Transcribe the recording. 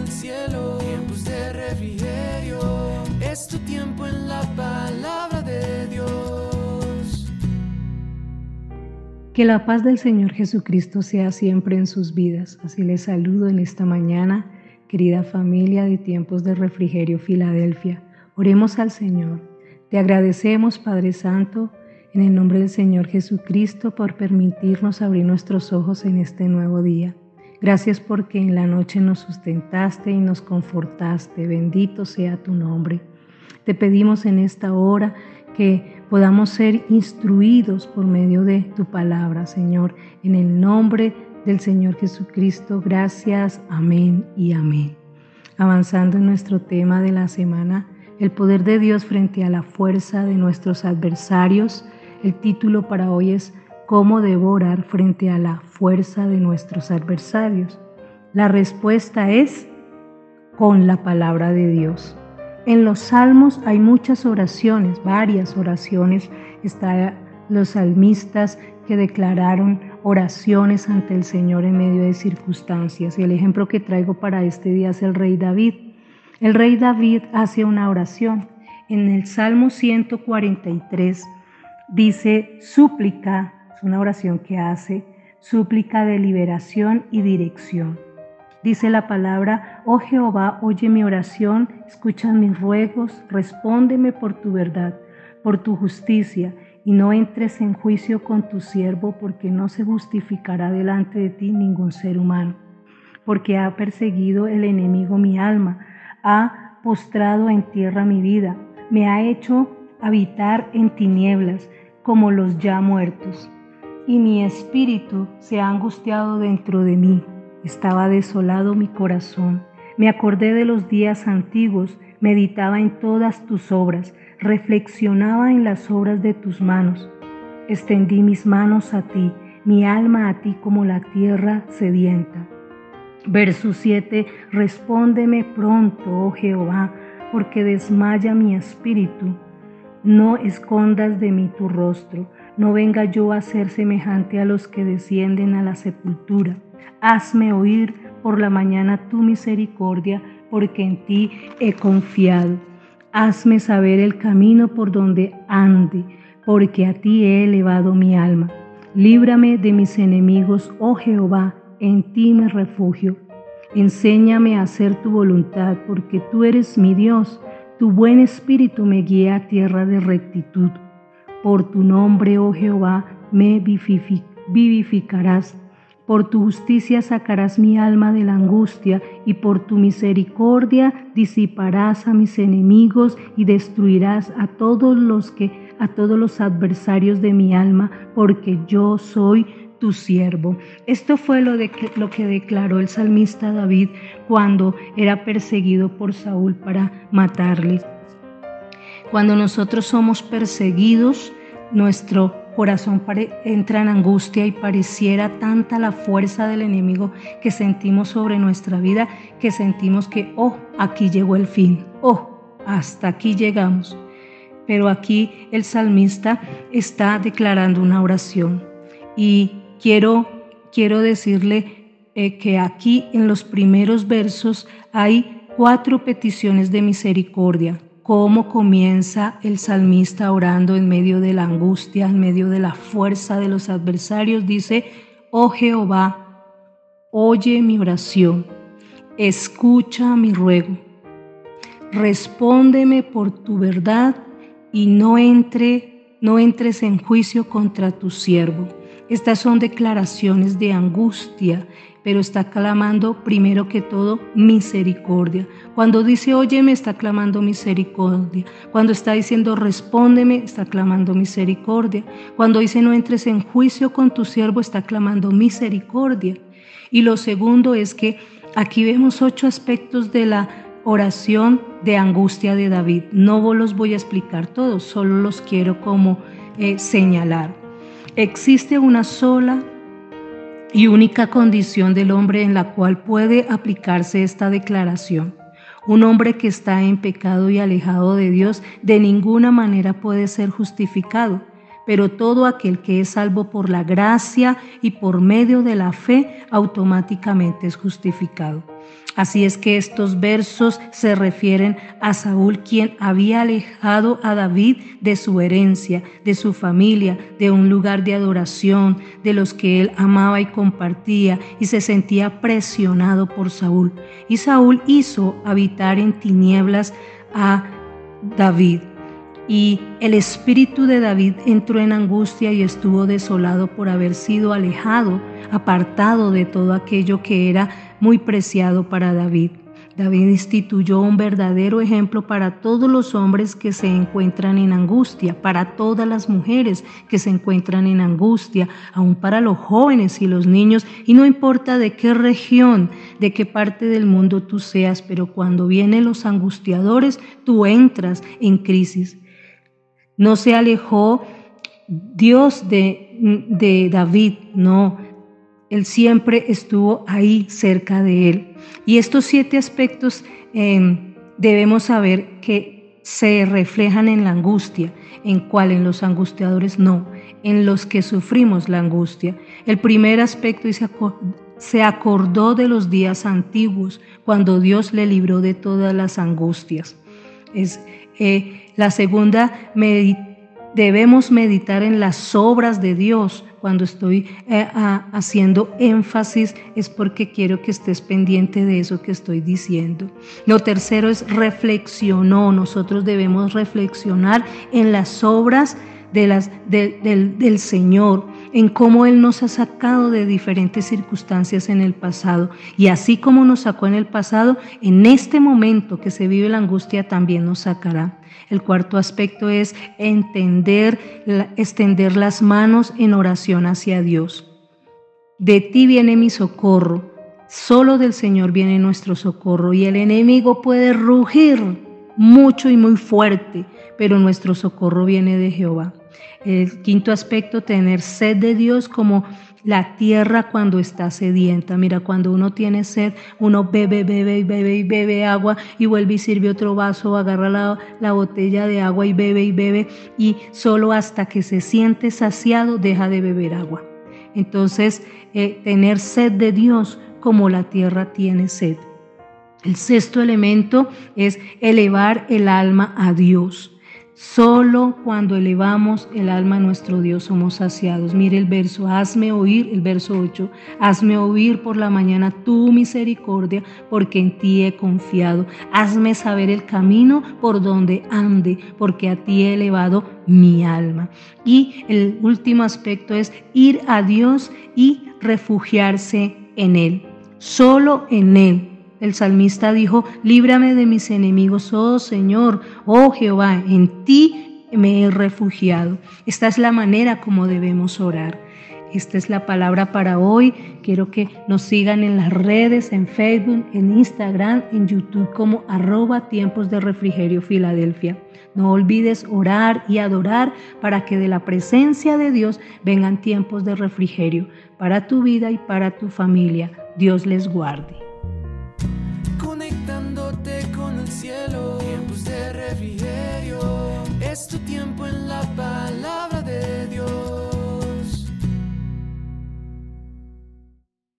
el cielo, tiempos de refrigerio. Es tu tiempo en la palabra de Dios. Que la paz del Señor Jesucristo sea siempre en sus vidas. Así les saludo en esta mañana, querida familia de tiempos de refrigerio Filadelfia. Oremos al Señor. Te agradecemos, Padre Santo, en el nombre del Señor Jesucristo, por permitirnos abrir nuestros ojos en este nuevo día. Gracias porque en la noche nos sustentaste y nos confortaste. Bendito sea tu nombre. Te pedimos en esta hora que podamos ser instruidos por medio de tu palabra, Señor. En el nombre del Señor Jesucristo, gracias. Amén y amén. Avanzando en nuestro tema de la semana, el poder de Dios frente a la fuerza de nuestros adversarios. El título para hoy es cómo debo orar frente a la fuerza de nuestros adversarios? La respuesta es con la palabra de Dios. En los salmos hay muchas oraciones, varias oraciones. Están los salmistas que declararon oraciones ante el Señor en medio de circunstancias. Y el ejemplo que traigo para este día es el rey David. El rey David hace una oración. En el Salmo 143 dice, súplica una oración que hace súplica de liberación y dirección. Dice la palabra, oh Jehová, oye mi oración, escucha mis ruegos, respóndeme por tu verdad, por tu justicia, y no entres en juicio con tu siervo, porque no se justificará delante de ti ningún ser humano, porque ha perseguido el enemigo mi alma, ha postrado en tierra mi vida, me ha hecho habitar en tinieblas como los ya muertos y mi espíritu se ha angustiado dentro de mí. Estaba desolado mi corazón. Me acordé de los días antiguos, meditaba en todas tus obras, reflexionaba en las obras de tus manos. Extendí mis manos a ti, mi alma a ti como la tierra sedienta. Verso 7. Respóndeme pronto, oh Jehová, porque desmaya mi espíritu. No escondas de mí tu rostro no venga yo a ser semejante a los que descienden a la sepultura. Hazme oír por la mañana tu misericordia, porque en ti he confiado. Hazme saber el camino por donde ande, porque a ti he elevado mi alma. Líbrame de mis enemigos, oh Jehová, en ti me refugio. Enséñame a hacer tu voluntad, porque tú eres mi Dios. Tu buen espíritu me guía a tierra de rectitud. Por tu nombre, oh Jehová, me vivificarás. Por tu justicia sacarás mi alma de la angustia y por tu misericordia disiparás a mis enemigos y destruirás a todos los que a todos los adversarios de mi alma, porque yo soy tu siervo. Esto fue lo, de lo que declaró el salmista David cuando era perseguido por Saúl para matarle. Cuando nosotros somos perseguidos, nuestro corazón entra en angustia y pareciera tanta la fuerza del enemigo que sentimos sobre nuestra vida que sentimos que, oh, aquí llegó el fin, oh, hasta aquí llegamos. Pero aquí el salmista está declarando una oración y quiero, quiero decirle eh, que aquí en los primeros versos hay cuatro peticiones de misericordia cómo comienza el salmista orando en medio de la angustia, en medio de la fuerza de los adversarios. Dice, oh Jehová, oye mi oración, escucha mi ruego, respóndeme por tu verdad y no entre, no entres en juicio contra tu siervo. Estas son declaraciones de angustia pero está clamando primero que todo misericordia. Cuando dice óyeme, está clamando misericordia. Cuando está diciendo respóndeme, está clamando misericordia. Cuando dice no entres en juicio con tu siervo, está clamando misericordia. Y lo segundo es que aquí vemos ocho aspectos de la oración de angustia de David. No los voy a explicar todos, solo los quiero como eh, señalar. Existe una sola y única condición del hombre en la cual puede aplicarse esta declaración. Un hombre que está en pecado y alejado de Dios de ninguna manera puede ser justificado, pero todo aquel que es salvo por la gracia y por medio de la fe automáticamente es justificado. Así es que estos versos se refieren a Saúl, quien había alejado a David de su herencia, de su familia, de un lugar de adoración, de los que él amaba y compartía, y se sentía presionado por Saúl. Y Saúl hizo habitar en tinieblas a David. Y el espíritu de David entró en angustia y estuvo desolado por haber sido alejado, apartado de todo aquello que era muy preciado para David. David instituyó un verdadero ejemplo para todos los hombres que se encuentran en angustia, para todas las mujeres que se encuentran en angustia, aún para los jóvenes y los niños, y no importa de qué región, de qué parte del mundo tú seas, pero cuando vienen los angustiadores, tú entras en crisis. No se alejó Dios de, David, no. Él siempre estuvo ahí cerca de él. Y estos siete aspectos em, debemos saber que se reflejan en la angustia. ¿En cuál? En los angustiadores no, en los que sufrimos la angustia. El primer aspecto dice, se acordó de los días antiguos, cuando Dios le libró de todas las angustias. Es, eh, la segunda, debemos meditar en las obras de Dios. Cuando estoy eh, haciendo énfasis es porque quiero que estés pendiente de eso que estoy diciendo. Lo tercero es reflexionó. Nosotros debemos reflexionar en las obras de las, del, del Señor en cómo Él nos ha sacado de diferentes circunstancias en el pasado. Y así como nos sacó en el pasado, en este momento que se vive la angustia también nos sacará. El cuarto aspecto es entender, extender las manos en oración hacia Dios. De ti viene mi socorro, solo del Señor viene nuestro socorro y el enemigo puede rugir mucho y muy fuerte, pero nuestro socorro viene de Jehová. El quinto aspecto, tener sed de Dios como la tierra cuando está sedienta. Mira, cuando uno tiene sed, uno bebe, bebe y bebe y bebe agua y vuelve y sirve otro vaso, agarra la, la, botella de agua y bebe y bebe y solo hasta que se siente saciado deja de beber agua. Entonces, eh, tener sed de Dios como la tierra tiene sed. El sexto elemento es elevar el alma a Dios. Solo cuando elevamos el alma a nuestro Dios somos saciados. Mire el verso, hazme oír, el verso 8, hazme oír por la mañana tu misericordia, porque en ti he confiado. Hazme saber el camino por donde ande, porque a ti he elevado mi alma. Y el último aspecto es ir a Dios y refugiarse en Él. Solo en Él el salmista dijo, líbrame de mis enemigos, oh Señor, oh Jehová, en ti me he refugiado. Esta es la manera como debemos orar. Esta es la palabra para hoy. Quiero que nos sigan en las redes, en Facebook, en Instagram, en YouTube como arroba tiempos de refrigerio Filadelfia. No olvides orar y adorar para que de la presencia de Dios vengan tiempos de refrigerio para tu vida y para tu familia. Dios les guarde. Tiempo en la paz.